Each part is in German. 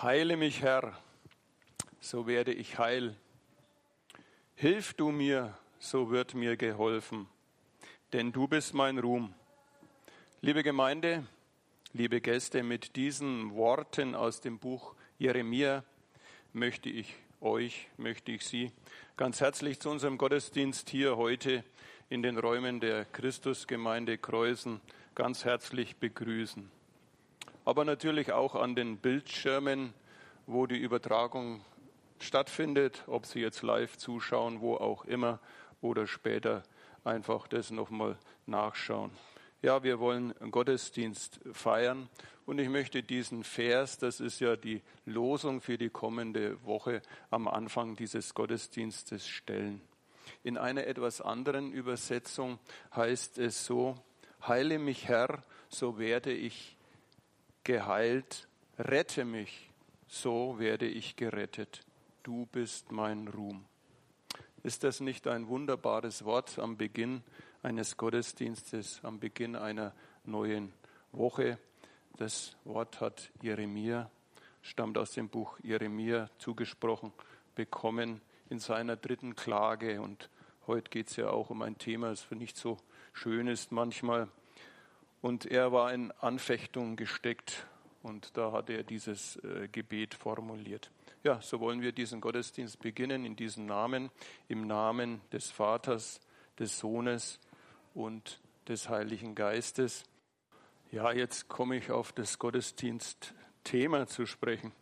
Heile mich, Herr, so werde ich heil. Hilf du mir, so wird mir geholfen, denn du bist mein Ruhm. Liebe Gemeinde, liebe Gäste, mit diesen Worten aus dem Buch Jeremia möchte ich euch, möchte ich Sie ganz herzlich zu unserem Gottesdienst hier heute in den Räumen der Christusgemeinde Kreuzen ganz herzlich begrüßen aber natürlich auch an den Bildschirmen, wo die Übertragung stattfindet, ob Sie jetzt live zuschauen, wo auch immer, oder später einfach das nochmal nachschauen. Ja, wir wollen Gottesdienst feiern und ich möchte diesen Vers, das ist ja die Losung für die kommende Woche, am Anfang dieses Gottesdienstes stellen. In einer etwas anderen Übersetzung heißt es so, Heile mich Herr, so werde ich geheilt, rette mich, so werde ich gerettet. Du bist mein Ruhm. Ist das nicht ein wunderbares Wort am Beginn eines Gottesdienstes, am Beginn einer neuen Woche? Das Wort hat Jeremia, stammt aus dem Buch Jeremia zugesprochen, bekommen in seiner dritten Klage. Und heute geht es ja auch um ein Thema, das nicht so schön ist manchmal. Und er war in Anfechtung gesteckt und da hat er dieses äh, Gebet formuliert. Ja, so wollen wir diesen Gottesdienst beginnen in diesem Namen, im Namen des Vaters, des Sohnes und des Heiligen Geistes. Ja, jetzt komme ich auf das Gottesdienstthema zu sprechen.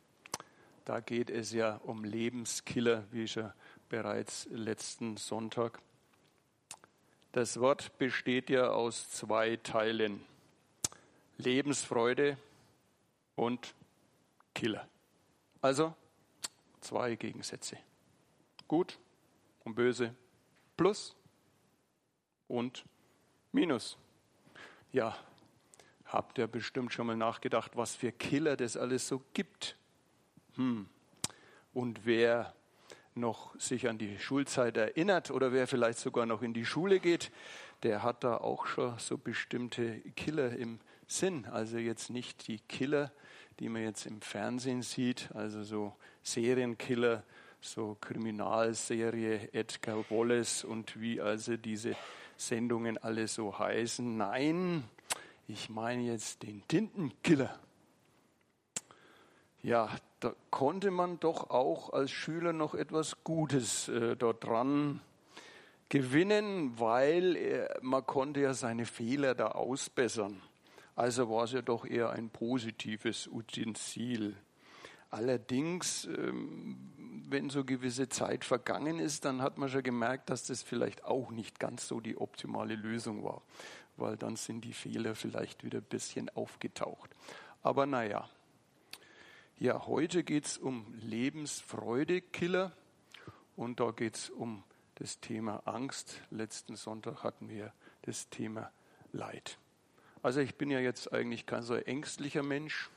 Da geht es ja um Lebenskiller, wie schon bereits letzten Sonntag. Das Wort besteht ja aus zwei Teilen. Lebensfreude und Killer. Also zwei Gegensätze. Gut und böse, plus und minus. Ja, habt ihr bestimmt schon mal nachgedacht, was für Killer das alles so gibt. Hm. Und wer noch sich an die Schulzeit erinnert oder wer vielleicht sogar noch in die Schule geht, der hat da auch schon so bestimmte Killer im Sinn. Also jetzt nicht die Killer, die man jetzt im Fernsehen sieht, also so Serienkiller, so Kriminalserie Edgar Wallace und wie also diese Sendungen alle so heißen. Nein, ich meine jetzt den Tintenkiller. Ja, da konnte man doch auch als Schüler noch etwas Gutes äh, dort dran gewinnen, weil äh, man konnte ja seine Fehler da ausbessern. Also war es ja doch eher ein positives Utensil. Allerdings, ähm, wenn so gewisse Zeit vergangen ist, dann hat man schon gemerkt, dass das vielleicht auch nicht ganz so die optimale Lösung war, weil dann sind die Fehler vielleicht wieder ein bisschen aufgetaucht. Aber naja, ja, heute geht es um Lebensfreudekiller und da geht es um das Thema Angst. Letzten Sonntag hatten wir das Thema Leid. Also ich bin ja jetzt eigentlich kein so ängstlicher Mensch.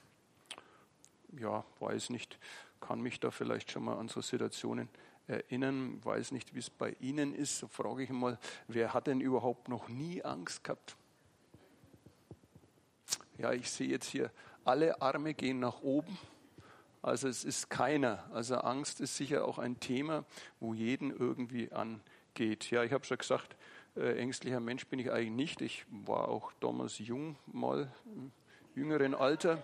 Ja, weiß nicht, kann mich da vielleicht schon mal an so Situationen erinnern, weiß nicht, wie es bei Ihnen ist. So frage ich mal, wer hat denn überhaupt noch nie Angst gehabt? Ja, ich sehe jetzt hier, alle Arme gehen nach oben. Also es ist keiner. Also Angst ist sicher auch ein Thema, wo jeden irgendwie angeht. Ja, ich habe schon gesagt, äh, ängstlicher Mensch bin ich eigentlich nicht. Ich war auch damals jung, mal im jüngeren Alter.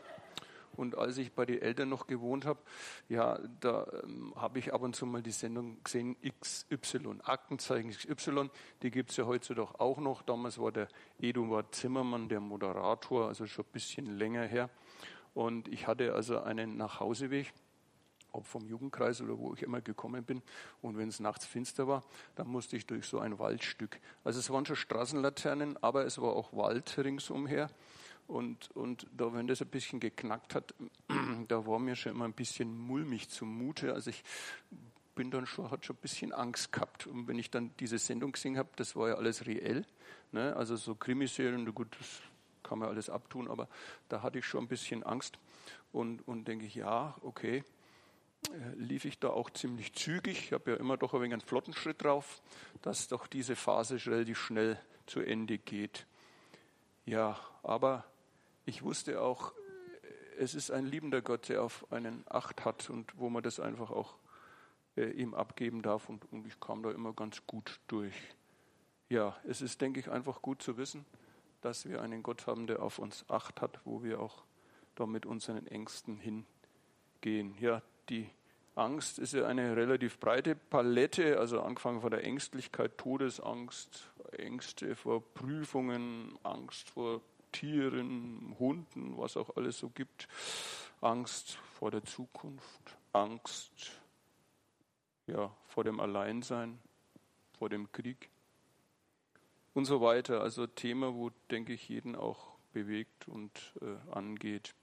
Und als ich bei den Eltern noch gewohnt habe, ja, da ähm, habe ich ab und zu mal die Sendung gesehen, XY, Aktenzeichen XY, die gibt es ja heutzutage auch noch. Damals war der Eduard Zimmermann der Moderator, also schon ein bisschen länger her. Und ich hatte also einen Nachhauseweg, ob vom Jugendkreis oder wo ich immer gekommen bin. Und wenn es nachts finster war, dann musste ich durch so ein Waldstück. Also es waren schon Straßenlaternen, aber es war auch Wald ringsumher. Und, und da, wenn das ein bisschen geknackt hat, da war mir schon immer ein bisschen mulmig zumute. Also ich bin dann schon, hat schon ein bisschen Angst gehabt. Und wenn ich dann diese Sendung gesehen habe, das war ja alles reell. Ne? Also so Krimiserien, gut, das kann man alles abtun, aber da hatte ich schon ein bisschen Angst und, und denke ich, ja, okay, äh, lief ich da auch ziemlich zügig. Ich habe ja immer doch ein wenig einen flotten Schritt drauf, dass doch diese Phase relativ schnell zu Ende geht. Ja, aber ich wusste auch, es ist ein liebender Gott, der auf einen Acht hat und wo man das einfach auch äh, ihm abgeben darf. Und, und ich kam da immer ganz gut durch. Ja, es ist, denke ich, einfach gut zu wissen, dass wir einen Gott haben, der auf uns Acht hat, wo wir auch da mit unseren Ängsten hingehen. Ja, die Angst ist ja eine relativ breite Palette, also angefangen von der Ängstlichkeit, Todesangst, Ängste vor Prüfungen, Angst vor Tieren, Hunden, was auch alles so gibt, Angst vor der Zukunft, Angst ja, vor dem Alleinsein, vor dem Krieg und so weiter. Also Thema, wo, denke ich, jeden auch bewegt und äh, angeht.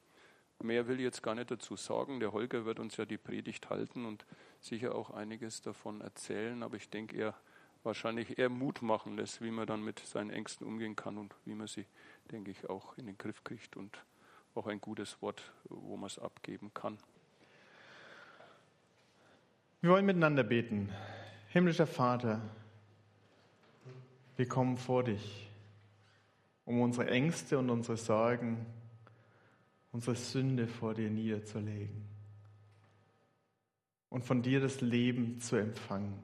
Mehr will ich jetzt gar nicht dazu sagen. Der Holger wird uns ja die Predigt halten und sicher auch einiges davon erzählen, aber ich denke, er wahrscheinlich eher Mut machen lässt, wie man dann mit seinen Ängsten umgehen kann und wie man sie denke ich, auch in den Griff kriegt und auch ein gutes Wort, wo man es abgeben kann. Wir wollen miteinander beten. Himmlischer Vater, wir kommen vor dich, um unsere Ängste und unsere Sorgen, unsere Sünde vor dir niederzulegen und von dir das Leben zu empfangen.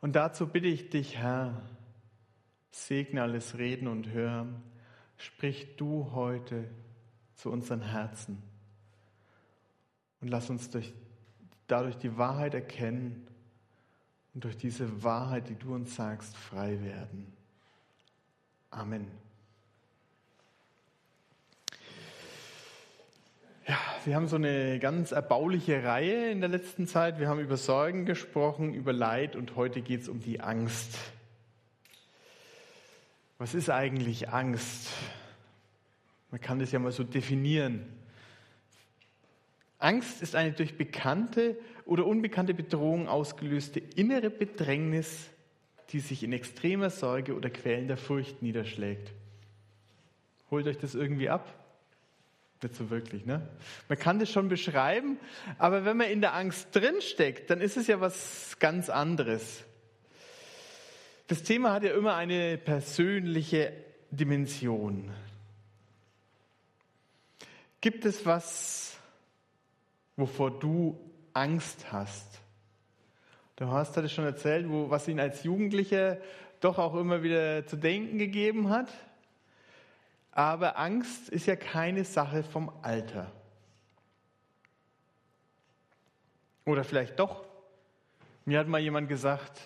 Und dazu bitte ich dich, Herr, Segne alles Reden und Hören. Sprich du heute zu unseren Herzen und lass uns durch, dadurch die Wahrheit erkennen und durch diese Wahrheit, die du uns sagst, frei werden. Amen. Ja, wir haben so eine ganz erbauliche Reihe in der letzten Zeit. Wir haben über Sorgen gesprochen, über Leid und heute geht es um die Angst. Was ist eigentlich Angst? Man kann das ja mal so definieren. Angst ist eine durch bekannte oder unbekannte Bedrohung ausgelöste innere Bedrängnis, die sich in extremer Sorge oder quälender Furcht niederschlägt. Holt euch das irgendwie ab? Nicht so wirklich, ne? Man kann das schon beschreiben, aber wenn man in der Angst drinsteckt, dann ist es ja was ganz anderes. Das Thema hat ja immer eine persönliche Dimension. Gibt es was, wovor du Angst hast? Der Horst hat es schon erzählt, wo, was ihn als Jugendlicher doch auch immer wieder zu denken gegeben hat. Aber Angst ist ja keine Sache vom Alter. Oder vielleicht doch. Mir hat mal jemand gesagt,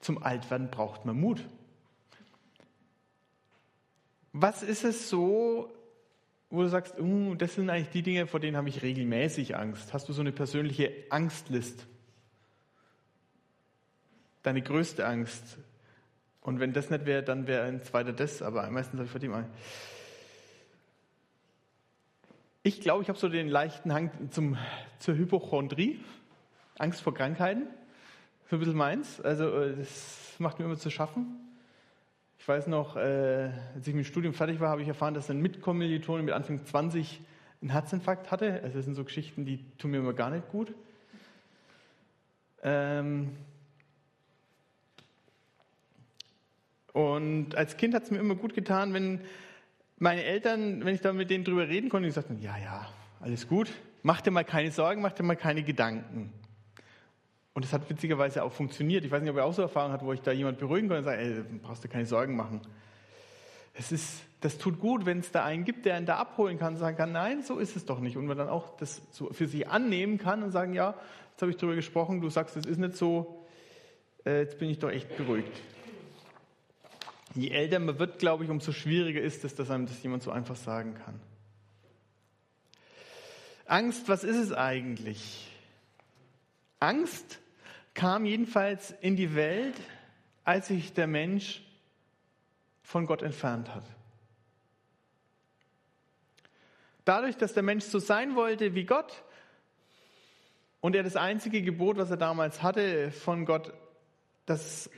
zum Altwerden braucht man Mut. Was ist es so, wo du sagst, uh, das sind eigentlich die Dinge, vor denen habe ich regelmäßig Angst? Hast du so eine persönliche Angstlist? Deine größte Angst. Und wenn das nicht wäre, dann wäre ein zweiter das, aber meistens habe ich vor dem ein. Ich glaube, ich habe so den leichten Hang zum, zur Hypochondrie, Angst vor Krankheiten so ein bisschen meins. Also äh, das macht mir immer zu schaffen. Ich weiß noch, äh, als ich mit dem Studium fertig war, habe ich erfahren, dass ein Mitkommilitone mit Anfang 20 einen Herzinfarkt hatte. Also das sind so Geschichten, die tun mir immer gar nicht gut. Ähm und als Kind hat es mir immer gut getan, wenn meine Eltern, wenn ich da mit denen drüber reden konnte, die sagten, ja, ja, alles gut, mach dir mal keine Sorgen, mach dir mal keine Gedanken. Und es hat witzigerweise auch funktioniert. Ich weiß nicht, ob ihr auch so Erfahrungen habt, wo ich da jemand beruhigen konnte und sage, ey, brauchst du keine Sorgen machen. Es ist, das tut gut, wenn es da einen gibt, der einen da abholen kann und sagen kann, nein, so ist es doch nicht. Und man dann auch das für sich annehmen kann und sagen, ja, jetzt habe ich darüber gesprochen, du sagst, es ist nicht so, äh, jetzt bin ich doch echt beruhigt. Je älter man wird, glaube ich, umso schwieriger ist es, dass einem das jemand so einfach sagen kann. Angst, was ist es eigentlich? Angst kam jedenfalls in die Welt, als sich der Mensch von Gott entfernt hat. Dadurch, dass der Mensch so sein wollte wie Gott und er das einzige Gebot, was er damals hatte von Gott, dass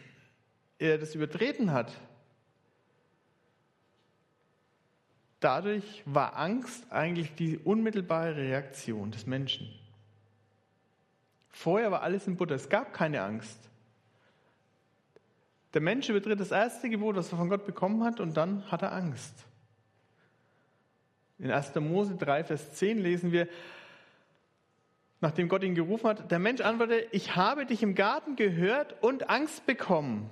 er das übertreten hat, dadurch war Angst eigentlich die unmittelbare Reaktion des Menschen. Vorher war alles in Butter. Es gab keine Angst. Der Mensch übertritt das erste Gebot, das er von Gott bekommen hat, und dann hat er Angst. In 1. Mose 3, Vers 10 lesen wir, nachdem Gott ihn gerufen hat, der Mensch antwortete, ich habe dich im Garten gehört und Angst bekommen.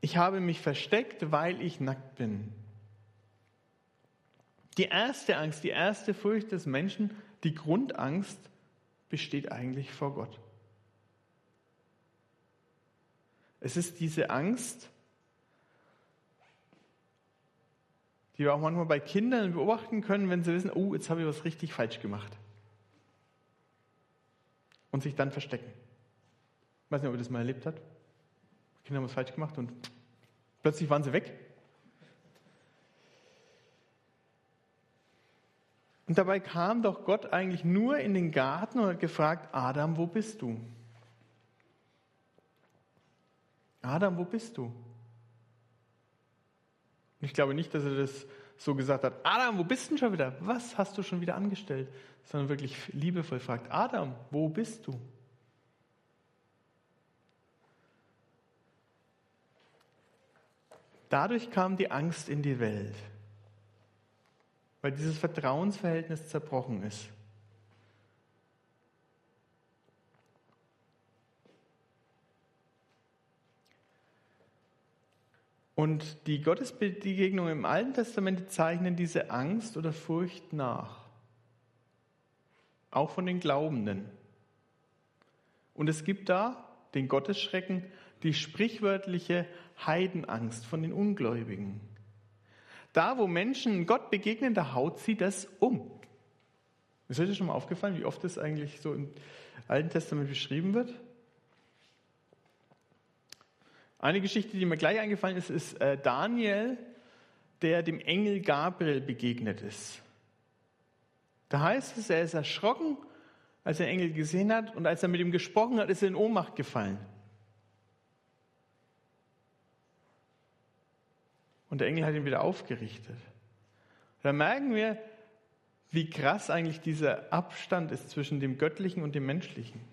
Ich habe mich versteckt, weil ich nackt bin. Die erste Angst, die erste Furcht des Menschen, die Grundangst, besteht eigentlich vor Gott. Es ist diese Angst, die wir auch manchmal bei Kindern beobachten können, wenn sie wissen, oh, jetzt habe ich was richtig falsch gemacht. Und sich dann verstecken. Ich weiß nicht, ob ihr das mal erlebt habt. Kinder haben was falsch gemacht und plötzlich waren sie weg. Und dabei kam doch Gott eigentlich nur in den Garten und hat gefragt, Adam, wo bist du? Adam, wo bist du? Ich glaube nicht, dass er das so gesagt hat, Adam, wo bist du denn schon wieder? Was hast du schon wieder angestellt? Sondern wirklich liebevoll fragt, Adam, wo bist du? Dadurch kam die Angst in die Welt, weil dieses Vertrauensverhältnis zerbrochen ist. Und die Gottesbegegnungen im Alten Testament zeichnen diese Angst oder Furcht nach. Auch von den Glaubenden. Und es gibt da den Gottesschrecken, die sprichwörtliche Heidenangst von den Ungläubigen. Da, wo Menschen Gott begegnen, da haut sie das um. Ist euch das schon mal aufgefallen, wie oft das eigentlich so im Alten Testament beschrieben wird? Eine Geschichte, die mir gleich eingefallen ist, ist äh, Daniel, der dem Engel Gabriel begegnet ist. Da heißt es, er ist erschrocken, als er Engel gesehen hat und als er mit ihm gesprochen hat, ist er in Ohnmacht gefallen. Und der Engel hat ihn wieder aufgerichtet. Da merken wir, wie krass eigentlich dieser Abstand ist zwischen dem Göttlichen und dem Menschlichen.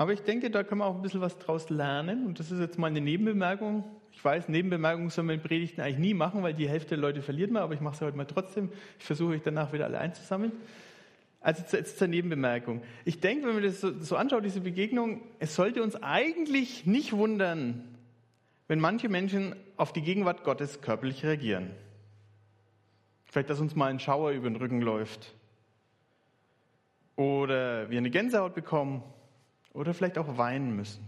Aber ich denke, da können wir auch ein bisschen was draus lernen. Und das ist jetzt mal eine Nebenbemerkung. Ich weiß, Nebenbemerkungen soll man in Predigten eigentlich nie machen, weil die Hälfte der Leute verliert man, aber ich mache es heute mal trotzdem. Ich versuche euch danach wieder alle einzusammeln. Also jetzt zur Nebenbemerkung. Ich denke, wenn man das so, so anschaut, diese Begegnung, es sollte uns eigentlich nicht wundern, wenn manche Menschen auf die Gegenwart Gottes körperlich reagieren. Vielleicht, dass uns mal ein Schauer über den Rücken läuft. Oder wir eine Gänsehaut bekommen oder vielleicht auch weinen müssen.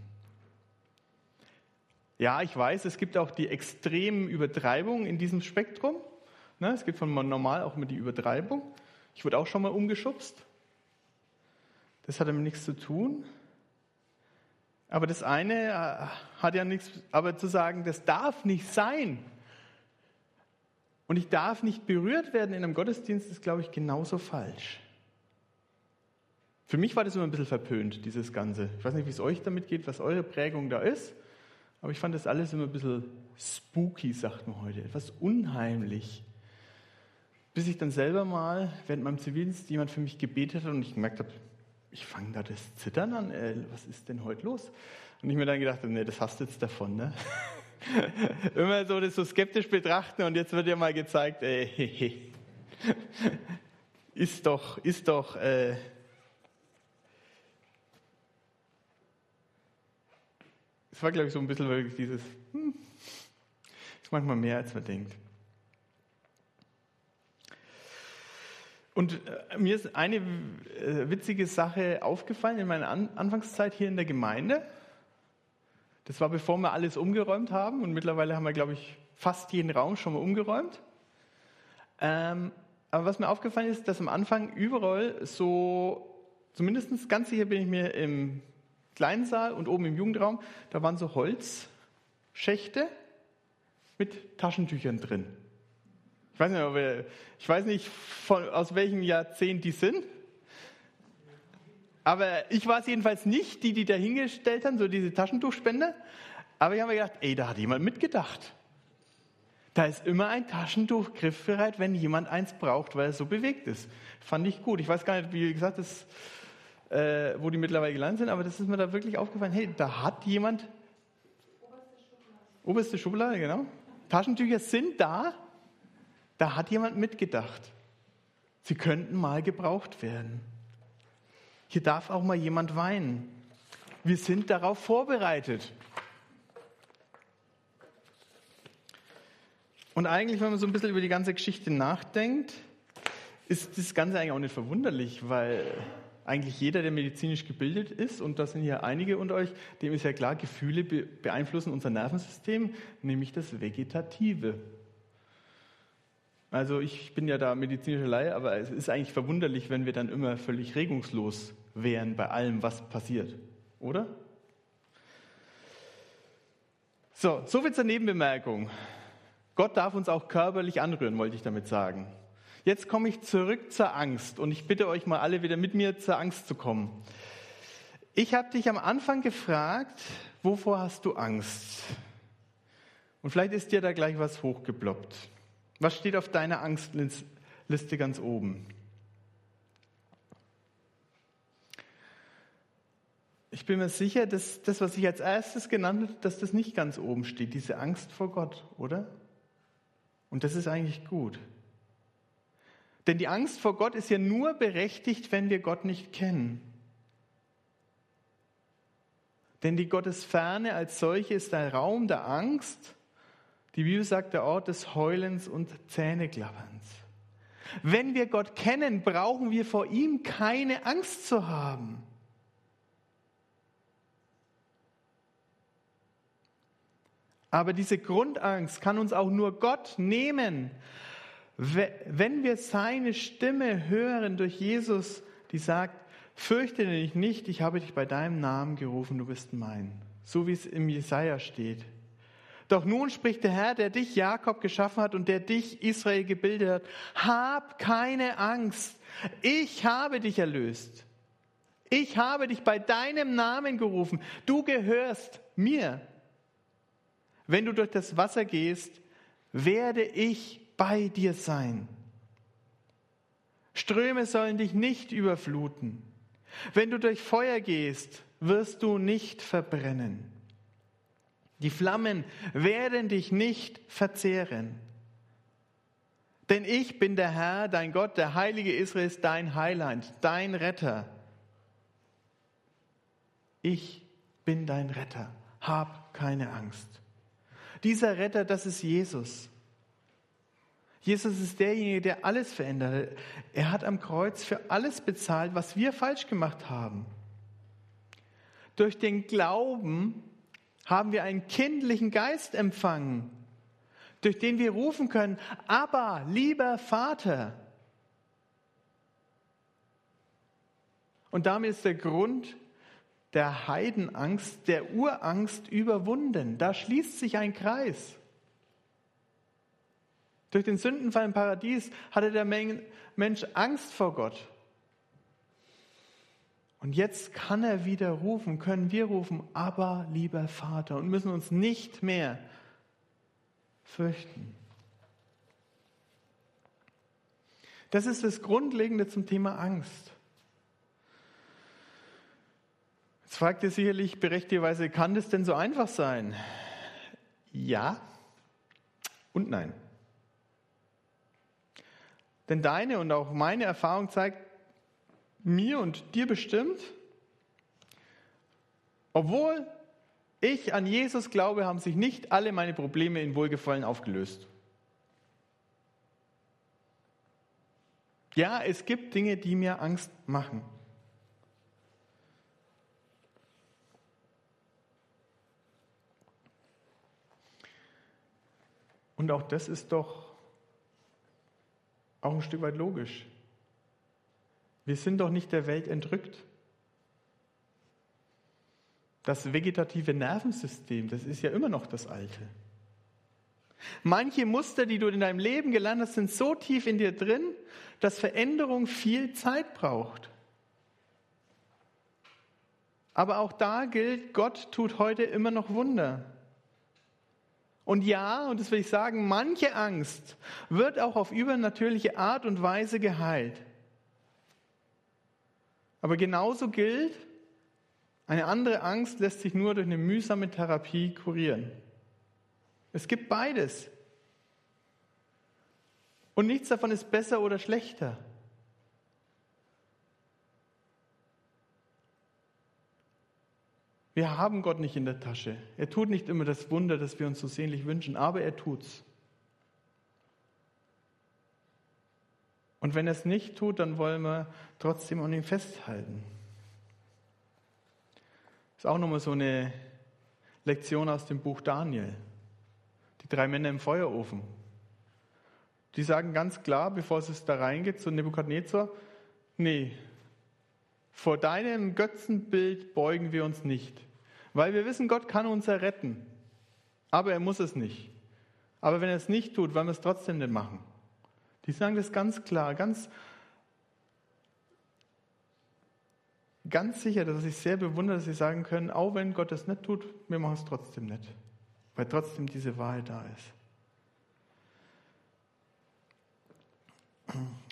Ja, ich weiß, es gibt auch die extremen Übertreibungen in diesem Spektrum. Ne, es gibt von normal auch immer die Übertreibung. Ich wurde auch schon mal umgeschubst. Das hat damit nichts zu tun. Aber das eine äh, hat ja nichts, aber zu sagen, das darf nicht sein. Und ich darf nicht berührt werden in einem Gottesdienst, ist, glaube ich, genauso falsch. Für mich war das immer ein bisschen verpönt, dieses Ganze. Ich weiß nicht, wie es euch damit geht, was eure Prägung da ist, aber ich fand das alles immer ein bisschen spooky, sagt man heute, etwas unheimlich. Bis ich dann selber mal während meinem Zivildienst jemand für mich gebetet hat und ich gemerkt habe, ich fange da das Zittern an, ey, was ist denn heute los? Und ich mir dann gedacht, nee, das hast du jetzt davon, ne? Immer so das so skeptisch betrachten und jetzt wird dir mal gezeigt, ey, ist doch, ist doch, äh, Es war, glaube ich, so ein bisschen wirklich dieses, hm, ist manchmal mehr, als man denkt. Und äh, mir ist eine äh, witzige Sache aufgefallen in meiner An Anfangszeit hier in der Gemeinde. Das war bevor wir alles umgeräumt haben und mittlerweile haben wir, glaube ich, fast jeden Raum schon mal umgeräumt. Ähm, aber was mir aufgefallen ist, dass am Anfang überall so, zumindest ganz sicher bin ich mir im kleinen Saal und oben im Jugendraum, da waren so Holzschächte mit Taschentüchern drin. Ich weiß nicht, wir, ich weiß nicht von, aus welchem Jahrzehnt die sind. Aber ich war es jedenfalls nicht, die, die da hingestellt haben, so diese Taschentuchspender. Aber ich habe mir gedacht, ey, da hat jemand mitgedacht. Da ist immer ein Taschentuch griffbereit, wenn jemand eins braucht, weil es so bewegt ist. Fand ich gut. Ich weiß gar nicht, wie gesagt, das äh, wo die mittlerweile gelandet sind, aber das ist mir da wirklich aufgefallen, hey, da hat jemand Oberste Schublade, genau. Taschentücher sind da. Da hat jemand mitgedacht. Sie könnten mal gebraucht werden. Hier darf auch mal jemand weinen. Wir sind darauf vorbereitet. Und eigentlich, wenn man so ein bisschen über die ganze Geschichte nachdenkt, ist das Ganze eigentlich auch nicht verwunderlich, weil eigentlich jeder, der medizinisch gebildet ist, und da sind ja einige unter euch, dem ist ja klar, Gefühle beeinflussen unser Nervensystem, nämlich das Vegetative. Also ich bin ja da medizinischer Laie, aber es ist eigentlich verwunderlich, wenn wir dann immer völlig regungslos wären bei allem, was passiert, oder? So, soviel zur Nebenbemerkung. Gott darf uns auch körperlich anrühren, wollte ich damit sagen. Jetzt komme ich zurück zur Angst und ich bitte euch mal alle wieder mit mir zur Angst zu kommen. Ich habe dich am Anfang gefragt, wovor hast du Angst? Und vielleicht ist dir da gleich was hochgeploppt. Was steht auf deiner Angstliste ganz oben? Ich bin mir sicher, dass das, was ich als erstes genannt habe, dass das nicht ganz oben steht, diese Angst vor Gott, oder? Und das ist eigentlich gut. Denn die Angst vor Gott ist ja nur berechtigt, wenn wir Gott nicht kennen. Denn die Gottesferne als solche ist ein Raum der Angst. Die Bibel sagt der Ort des Heulens und Zähneklapperns. Wenn wir Gott kennen, brauchen wir vor ihm keine Angst zu haben. Aber diese Grundangst kann uns auch nur Gott nehmen, wenn wir seine Stimme hören durch Jesus, die sagt, fürchte dich nicht, ich habe dich bei deinem Namen gerufen, du bist mein. So wie es im Jesaja steht. Doch nun spricht der Herr, der dich Jakob geschaffen hat und der dich Israel gebildet hat, hab keine Angst. Ich habe dich erlöst. Ich habe dich bei deinem Namen gerufen. Du gehörst mir. Wenn du durch das Wasser gehst, werde ich bei dir sein. Ströme sollen dich nicht überfluten. Wenn du durch Feuer gehst, wirst du nicht verbrennen. Die Flammen werden dich nicht verzehren. Denn ich bin der Herr, dein Gott, der Heilige Israels, dein Heiland, dein Retter. Ich bin dein Retter. Hab keine Angst. Dieser Retter, das ist Jesus. Jesus ist derjenige, der alles verändert. Er hat am Kreuz für alles bezahlt, was wir falsch gemacht haben. Durch den Glauben haben wir einen kindlichen Geist empfangen, durch den wir rufen können, aber lieber Vater. Und damit ist der Grund der Heidenangst, der Urangst überwunden. Da schließt sich ein Kreis. Durch den Sündenfall im Paradies hatte der Mensch Angst vor Gott. Und jetzt kann er wieder rufen, können wir rufen, aber lieber Vater und müssen uns nicht mehr fürchten. Das ist das Grundlegende zum Thema Angst. Jetzt fragt ihr sicherlich berechtigterweise, kann das denn so einfach sein? Ja und nein. Denn deine und auch meine Erfahrung zeigt mir und dir bestimmt, obwohl ich an Jesus glaube, haben sich nicht alle meine Probleme in Wohlgefallen aufgelöst. Ja, es gibt Dinge, die mir Angst machen. Und auch das ist doch auch ein Stück weit logisch. Wir sind doch nicht der Welt entrückt. Das vegetative Nervensystem, das ist ja immer noch das alte. Manche Muster, die du in deinem Leben gelernt hast, sind so tief in dir drin, dass Veränderung viel Zeit braucht. Aber auch da gilt, Gott tut heute immer noch Wunder. Und ja, und das will ich sagen, manche Angst wird auch auf übernatürliche Art und Weise geheilt. Aber genauso gilt, eine andere Angst lässt sich nur durch eine mühsame Therapie kurieren. Es gibt beides. Und nichts davon ist besser oder schlechter. Wir haben Gott nicht in der Tasche. Er tut nicht immer das Wunder, das wir uns so sehnlich wünschen, aber er tut's. Und wenn er es nicht tut, dann wollen wir trotzdem an ihm festhalten. Das ist auch nochmal so eine Lektion aus dem Buch Daniel. Die drei Männer im Feuerofen. Die sagen ganz klar, bevor es da reingeht, zu Nebukadnezar, nee, vor deinem Götzenbild beugen wir uns nicht. Weil wir wissen, Gott kann uns erretten. Aber er muss es nicht. Aber wenn er es nicht tut, wollen wir es trotzdem nicht machen. Die sagen das ganz klar, ganz, ganz sicher, dass ich sehr bewundere, dass sie sagen können, auch wenn Gott es nicht tut, wir machen es trotzdem nicht. Weil trotzdem diese Wahrheit da ist.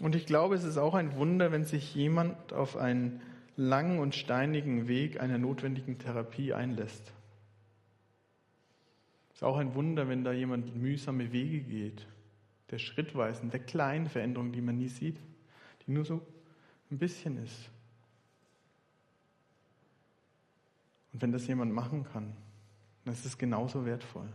Und ich glaube, es ist auch ein Wunder, wenn sich jemand auf einen langen und steinigen Weg einer notwendigen Therapie einlässt. Es ist auch ein Wunder, wenn da jemand mühsame Wege geht der schrittweisen, der kleinen Veränderung, die man nie sieht, die nur so ein bisschen ist. Und wenn das jemand machen kann, dann ist es genauso wertvoll.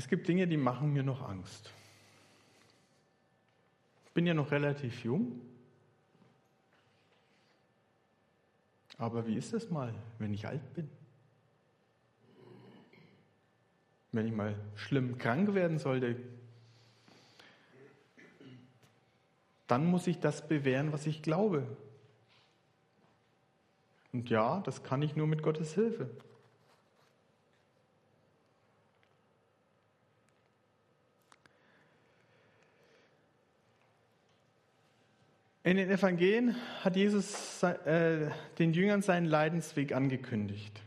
Es gibt Dinge, die machen mir noch Angst. Ich bin ja noch relativ jung Aber wie ist es mal, wenn ich alt bin? Wenn ich mal schlimm krank werden sollte, dann muss ich das bewähren, was ich glaube. Und ja, das kann ich nur mit Gottes Hilfe. In den Evangelien hat Jesus äh, den Jüngern seinen Leidensweg angekündigt.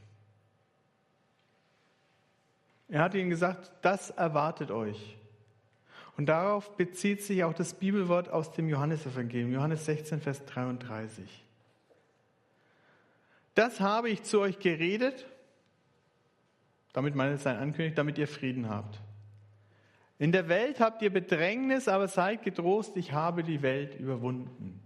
Er hat ihnen gesagt, das erwartet euch. Und darauf bezieht sich auch das Bibelwort aus dem Johannesevangelium, Johannes 16, Vers 33. Das habe ich zu euch geredet, damit meine es sein damit ihr Frieden habt. In der Welt habt ihr Bedrängnis, aber seid getrost, ich habe die Welt überwunden.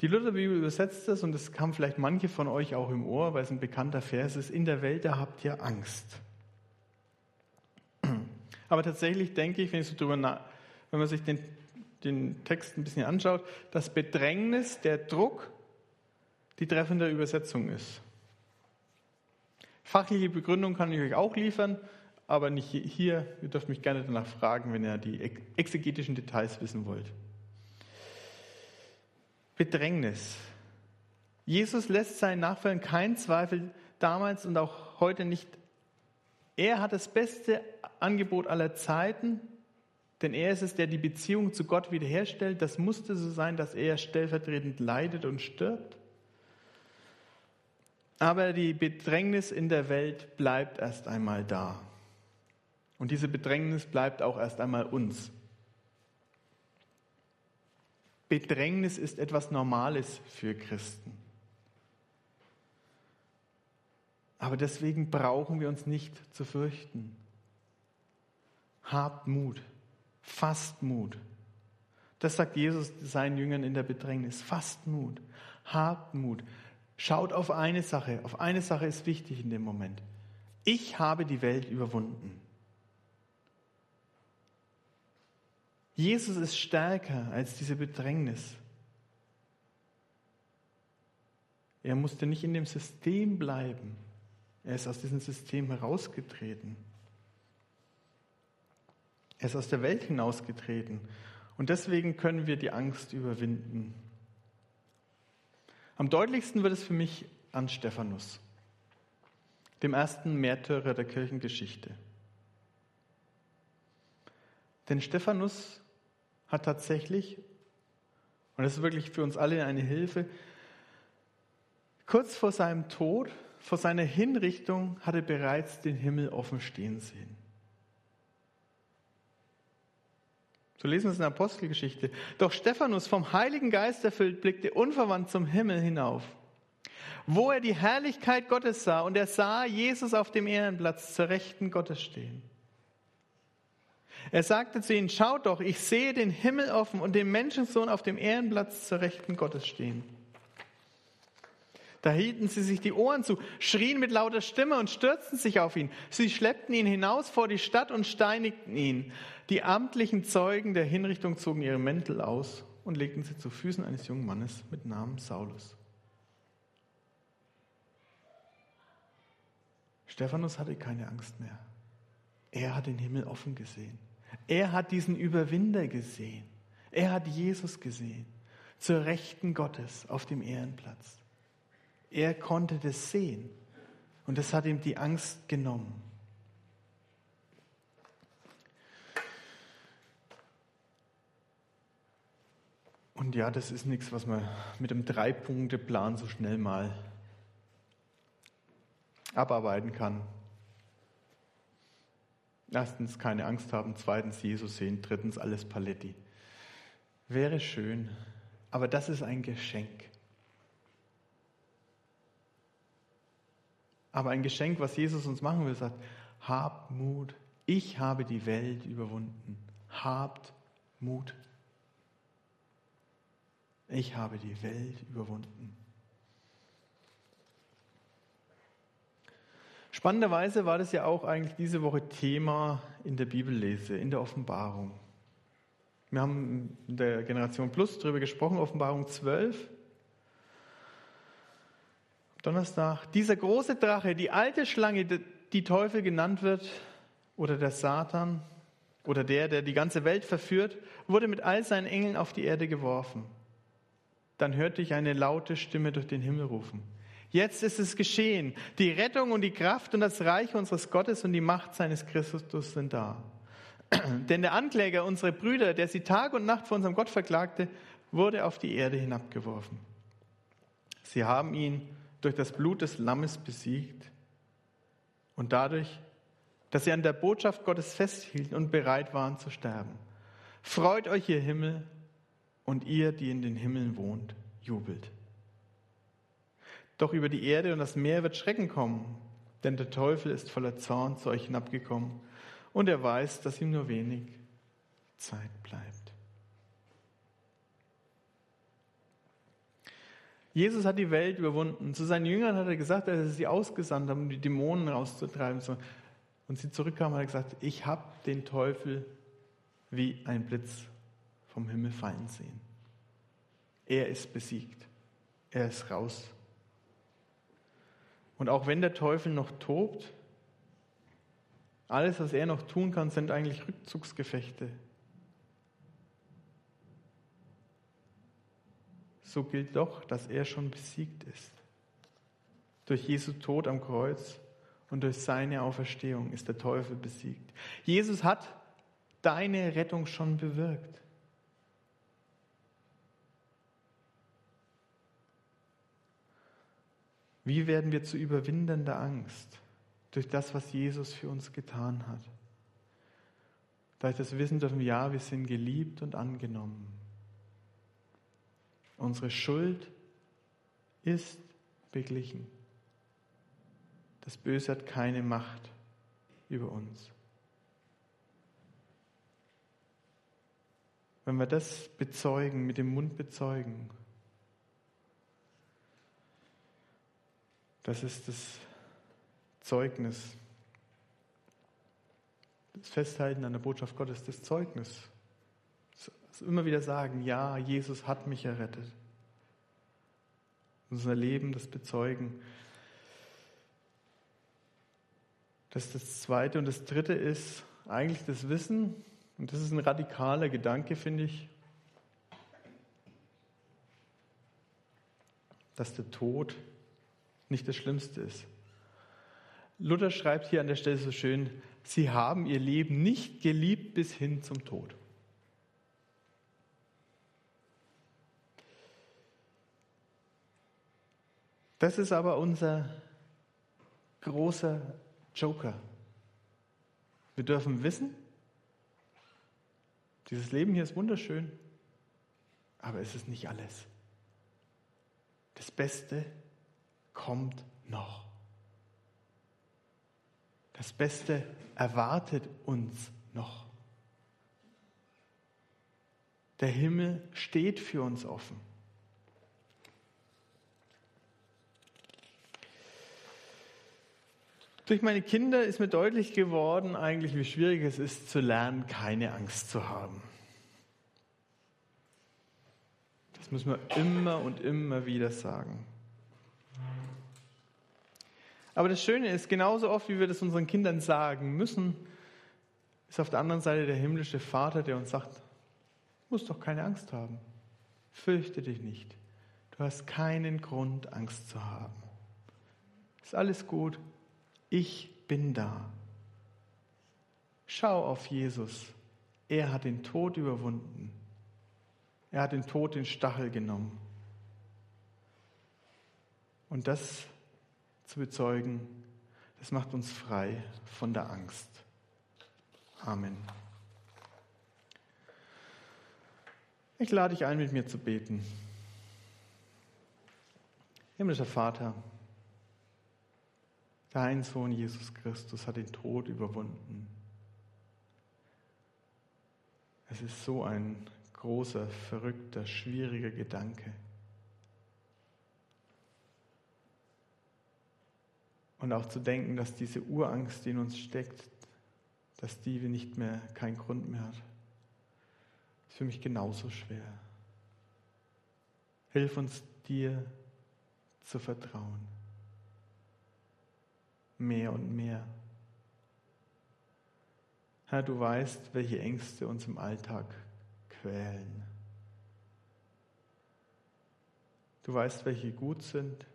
Die Lutherbibel übersetzt das und das kam vielleicht manche von euch auch im Ohr, weil es ein bekannter Vers ist. In der Welt, da habt ihr Angst. Aber tatsächlich denke ich, wenn, ich so drüber nach, wenn man sich den, den Text ein bisschen anschaut, dass Bedrängnis, der Druck, die treffende Übersetzung ist. Fachliche Begründung kann ich euch auch liefern aber nicht hier. Ihr dürft mich gerne danach fragen, wenn ihr die exegetischen Details wissen wollt. Bedrängnis. Jesus lässt seinen Nachfolgern keinen Zweifel damals und auch heute nicht. Er hat das beste Angebot aller Zeiten, denn er ist es, der die Beziehung zu Gott wiederherstellt. Das musste so sein, dass er stellvertretend leidet und stirbt. Aber die Bedrängnis in der Welt bleibt erst einmal da. Und diese Bedrängnis bleibt auch erst einmal uns. Bedrängnis ist etwas Normales für Christen. Aber deswegen brauchen wir uns nicht zu fürchten. Habt Mut, fasst Mut. Das sagt Jesus seinen Jüngern in der Bedrängnis. Fasst Mut, habt Mut. Schaut auf eine Sache. Auf eine Sache ist wichtig in dem Moment. Ich habe die Welt überwunden. Jesus ist stärker als diese Bedrängnis. Er musste nicht in dem System bleiben. Er ist aus diesem System herausgetreten. Er ist aus der Welt hinausgetreten. Und deswegen können wir die Angst überwinden. Am deutlichsten wird es für mich an Stephanus, dem ersten Märtyrer der Kirchengeschichte. Denn Stephanus hat tatsächlich, und das ist wirklich für uns alle eine Hilfe, kurz vor seinem Tod, vor seiner Hinrichtung, hat er bereits den Himmel offen stehen sehen. So lesen wir es in der Apostelgeschichte. Doch Stephanus, vom Heiligen Geist erfüllt, blickte unverwandt zum Himmel hinauf, wo er die Herrlichkeit Gottes sah und er sah Jesus auf dem Ehrenplatz zur Rechten Gottes stehen. Er sagte zu ihnen, schaut doch, ich sehe den Himmel offen und den Menschensohn auf dem Ehrenplatz zur Rechten Gottes stehen. Da hielten sie sich die Ohren zu, schrien mit lauter Stimme und stürzten sich auf ihn. Sie schleppten ihn hinaus vor die Stadt und steinigten ihn. Die amtlichen Zeugen der Hinrichtung zogen ihre Mäntel aus und legten sie zu Füßen eines jungen Mannes mit Namen Saulus. Stephanus hatte keine Angst mehr. Er hat den Himmel offen gesehen. Er hat diesen Überwinder gesehen. Er hat Jesus gesehen, zur Rechten Gottes auf dem Ehrenplatz. Er konnte das sehen und das hat ihm die Angst genommen. Und ja, das ist nichts, was man mit einem Drei-Punkte-Plan so schnell mal abarbeiten kann. Erstens keine Angst haben, zweitens Jesus sehen, drittens alles Paletti. Wäre schön, aber das ist ein Geschenk. Aber ein Geschenk, was Jesus uns machen will, sagt, habt Mut, ich habe die Welt überwunden. Habt Mut. Ich habe die Welt überwunden. Spannenderweise war das ja auch eigentlich diese Woche Thema in der Bibellese, in der Offenbarung. Wir haben in der Generation Plus darüber gesprochen, Offenbarung 12. Donnerstag. Dieser große Drache, die alte Schlange, die Teufel genannt wird, oder der Satan, oder der, der die ganze Welt verführt, wurde mit all seinen Engeln auf die Erde geworfen. Dann hörte ich eine laute Stimme durch den Himmel rufen. Jetzt ist es geschehen. Die Rettung und die Kraft und das Reich unseres Gottes und die Macht seines Christus sind da. Denn der Ankläger, unsere Brüder, der sie Tag und Nacht vor unserem Gott verklagte, wurde auf die Erde hinabgeworfen. Sie haben ihn durch das Blut des Lammes besiegt und dadurch, dass sie an der Botschaft Gottes festhielten und bereit waren zu sterben. Freut euch, ihr Himmel, und ihr, die in den Himmeln wohnt, jubelt. Doch über die Erde und das Meer wird Schrecken kommen, denn der Teufel ist voller Zorn zu euch hinabgekommen und er weiß, dass ihm nur wenig Zeit bleibt. Jesus hat die Welt überwunden. Zu seinen Jüngern hat er gesagt, dass er sie ausgesandt hat, um die Dämonen rauszutreiben. Und sie zurückkamen, hat er gesagt, ich habe den Teufel wie ein Blitz vom Himmel fallen sehen. Er ist besiegt. Er ist raus. Und auch wenn der Teufel noch tobt, alles, was er noch tun kann, sind eigentlich Rückzugsgefechte. So gilt doch, dass er schon besiegt ist. Durch Jesu Tod am Kreuz und durch seine Auferstehung ist der Teufel besiegt. Jesus hat deine Rettung schon bewirkt. Wie werden wir zu überwindender Angst durch das, was Jesus für uns getan hat? Da ich das wissen dürfen, ja, wir sind geliebt und angenommen. Unsere Schuld ist beglichen. Das Böse hat keine Macht über uns. Wenn wir das bezeugen, mit dem Mund bezeugen, Das ist das Zeugnis. Das Festhalten an der Botschaft Gottes, das Zeugnis. Das immer wieder sagen, ja, Jesus hat mich errettet. Unser Leben, das Bezeugen. Das ist das Zweite. Und das Dritte ist eigentlich das Wissen, und das ist ein radikaler Gedanke, finde ich, dass der Tod nicht das Schlimmste ist. Luther schreibt hier an der Stelle so schön, sie haben ihr Leben nicht geliebt bis hin zum Tod. Das ist aber unser großer Joker. Wir dürfen wissen, Dieses Leben hier ist wunderschön, aber es ist nicht alles. Das Beste kommt noch. Das Beste erwartet uns noch. Der Himmel steht für uns offen. Durch meine Kinder ist mir deutlich geworden, eigentlich, wie schwierig es ist, zu lernen, keine Angst zu haben. Das müssen wir immer und immer wieder sagen. Aber das Schöne ist, genauso oft, wie wir das unseren Kindern sagen müssen, ist auf der anderen Seite der himmlische Vater, der uns sagt, musst doch keine Angst haben. Fürchte dich nicht. Du hast keinen Grund, Angst zu haben. Ist alles gut. Ich bin da. Schau auf Jesus. Er hat den Tod überwunden. Er hat den Tod den Stachel genommen. Und das zu bezeugen, das macht uns frei von der Angst. Amen. Ich lade dich ein, mit mir zu beten. Himmlischer Vater, dein Sohn Jesus Christus hat den Tod überwunden. Es ist so ein großer, verrückter, schwieriger Gedanke. Und auch zu denken, dass diese Urangst, die in uns steckt, dass die nicht mehr keinen Grund mehr hat für mich genauso schwer. Hilf uns dir zu vertrauen. Mehr und mehr. Herr, du weißt, welche Ängste uns im Alltag quälen. Du weißt, welche gut sind,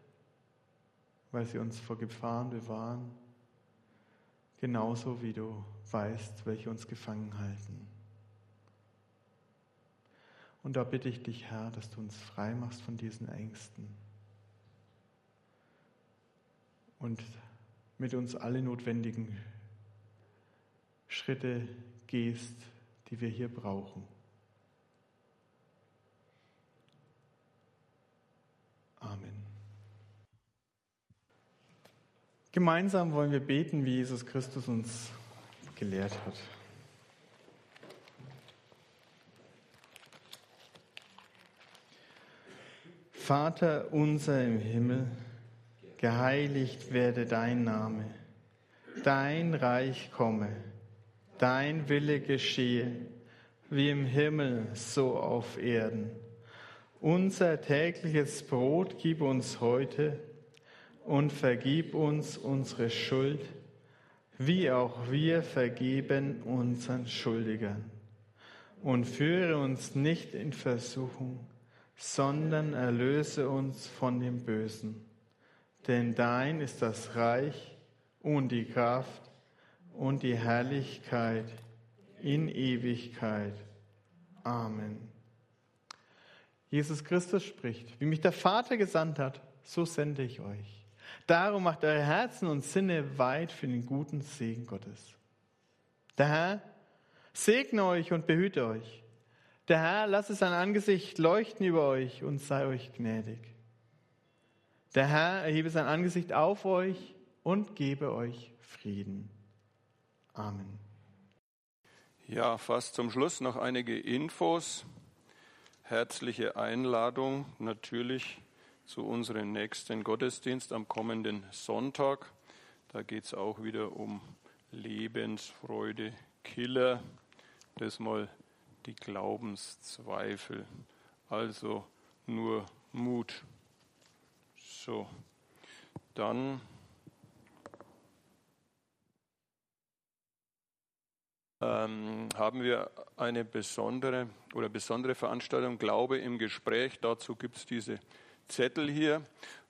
weil sie uns vor Gefahren bewahren, genauso wie du weißt, welche uns gefangen halten. Und da bitte ich dich, Herr, dass du uns frei machst von diesen Ängsten und mit uns alle notwendigen Schritte gehst, die wir hier brauchen. Amen. Gemeinsam wollen wir beten, wie Jesus Christus uns gelehrt hat. Vater unser im Himmel, geheiligt werde dein Name, dein Reich komme, dein Wille geschehe, wie im Himmel so auf Erden. Unser tägliches Brot gib uns heute und vergib uns unsere Schuld, wie auch wir vergeben unseren Schuldigern. Und führe uns nicht in Versuchung, sondern erlöse uns von dem Bösen. Denn dein ist das Reich und die Kraft und die Herrlichkeit in Ewigkeit. Amen. Jesus Christus spricht, wie mich der Vater gesandt hat, so sende ich euch. Darum macht eure Herzen und Sinne weit für den guten Segen Gottes. Der Herr segne euch und behüte euch. Der Herr lasse sein Angesicht leuchten über euch und sei euch gnädig. Der Herr erhebe sein Angesicht auf euch und gebe euch Frieden. Amen. Ja, fast zum Schluss noch einige Infos. Herzliche Einladung natürlich zu unserem nächsten Gottesdienst am kommenden Sonntag. Da geht es auch wieder um Lebensfreude, Killer. Das mal die Glaubenszweifel. Also nur Mut. So, dann ähm, haben wir eine besondere oder besondere Veranstaltung Glaube im Gespräch. Dazu gibt es diese Zettel hier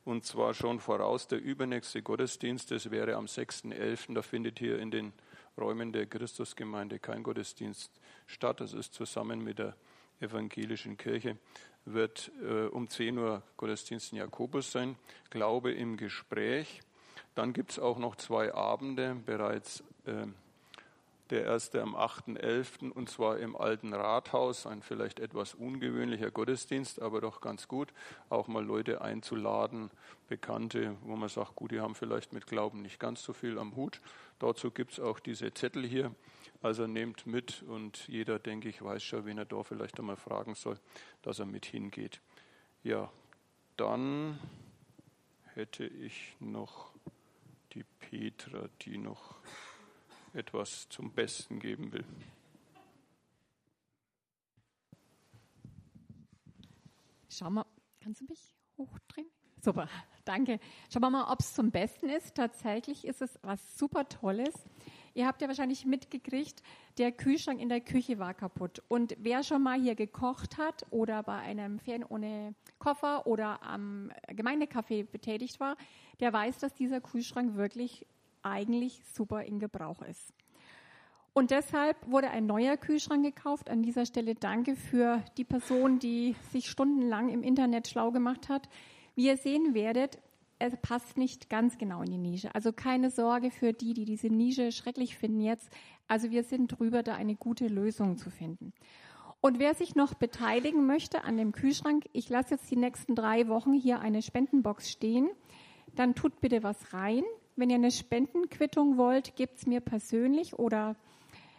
und zwar schon voraus der übernächste Gottesdienst. Das wäre am 6.11. Da findet hier in den Räumen der Christusgemeinde kein Gottesdienst statt. Das ist zusammen mit der evangelischen Kirche, wird äh, um 10 Uhr Gottesdienst in Jakobus sein. Glaube im Gespräch. Dann gibt es auch noch zwei Abende bereits äh, der erste am 8.11. und zwar im alten Rathaus, ein vielleicht etwas ungewöhnlicher Gottesdienst, aber doch ganz gut, auch mal Leute einzuladen, Bekannte, wo man sagt, gut, die haben vielleicht mit Glauben nicht ganz so viel am Hut. Dazu gibt es auch diese Zettel hier, also nehmt mit und jeder, denke ich, weiß schon, wen er da vielleicht einmal fragen soll, dass er mit hingeht. Ja, dann hätte ich noch die Petra, die noch etwas zum Besten geben will. Schau mal, kannst du mich hochdrehen? Super, danke. Schauen wir mal, ob es zum Besten ist. Tatsächlich ist es was super Tolles. Ihr habt ja wahrscheinlich mitgekriegt, der Kühlschrank in der Küche war kaputt. Und wer schon mal hier gekocht hat oder bei einem Ferien ohne Koffer oder am Gemeindecafé betätigt war, der weiß, dass dieser Kühlschrank wirklich eigentlich super in Gebrauch ist. Und deshalb wurde ein neuer Kühlschrank gekauft. An dieser Stelle danke für die Person, die sich stundenlang im Internet schlau gemacht hat. Wie ihr sehen werdet, es passt nicht ganz genau in die Nische. Also keine Sorge für die, die diese Nische schrecklich finden jetzt. Also wir sind drüber, da eine gute Lösung zu finden. Und wer sich noch beteiligen möchte an dem Kühlschrank, ich lasse jetzt die nächsten drei Wochen hier eine Spendenbox stehen, dann tut bitte was rein. Wenn ihr eine Spendenquittung wollt, gebt es mir persönlich oder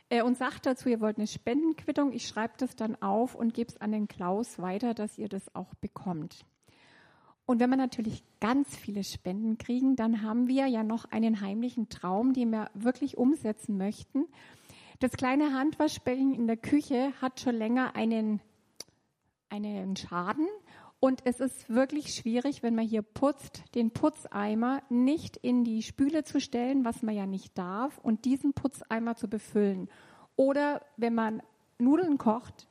äh, und sagt dazu, ihr wollt eine Spendenquittung. Ich schreibe das dann auf und gebe es an den Klaus weiter, dass ihr das auch bekommt. Und wenn wir natürlich ganz viele Spenden kriegen, dann haben wir ja noch einen heimlichen Traum, den wir wirklich umsetzen möchten. Das kleine Handwaschbecken in der Küche hat schon länger einen, einen Schaden und es ist wirklich schwierig, wenn man hier putzt, den Putzeimer nicht in die Spüle zu stellen, was man ja nicht darf, und diesen Putzeimer zu befüllen. Oder wenn man Nudeln kocht,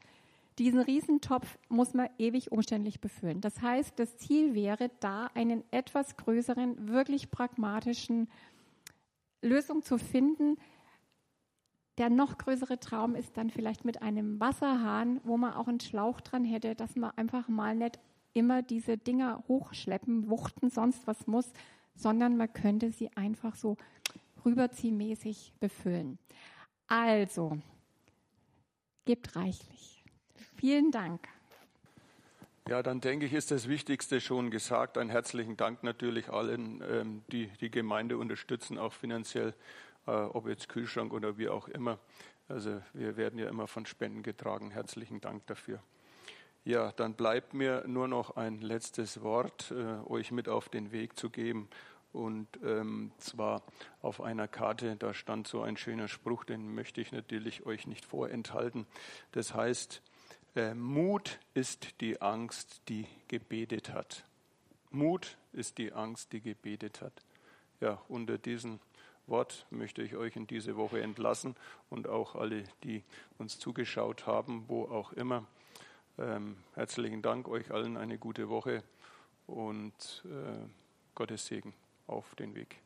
diesen Riesentopf muss man ewig umständlich befüllen. Das heißt, das Ziel wäre, da einen etwas größeren, wirklich pragmatischen Lösung zu finden. Der noch größere Traum ist dann vielleicht mit einem Wasserhahn, wo man auch einen Schlauch dran hätte, dass man einfach mal nicht immer diese Dinger hochschleppen, wuchten, sonst was muss, sondern man könnte sie einfach so rüberziehmäßig befüllen. Also, gebt reichlich. Vielen Dank. Ja, dann denke ich, ist das Wichtigste schon gesagt. Einen herzlichen Dank natürlich allen, ähm, die die Gemeinde unterstützen, auch finanziell, äh, ob jetzt Kühlschrank oder wie auch immer. Also wir werden ja immer von Spenden getragen. Herzlichen Dank dafür. Ja, dann bleibt mir nur noch ein letztes Wort, äh, euch mit auf den Weg zu geben. Und ähm, zwar auf einer Karte, da stand so ein schöner Spruch, den möchte ich natürlich euch nicht vorenthalten. Das heißt, äh, Mut ist die Angst, die gebetet hat. Mut ist die Angst, die gebetet hat. Ja, unter diesem Wort möchte ich euch in diese Woche entlassen und auch alle, die uns zugeschaut haben, wo auch immer. Ähm, herzlichen Dank euch allen, eine gute Woche und äh, Gottes Segen auf den Weg.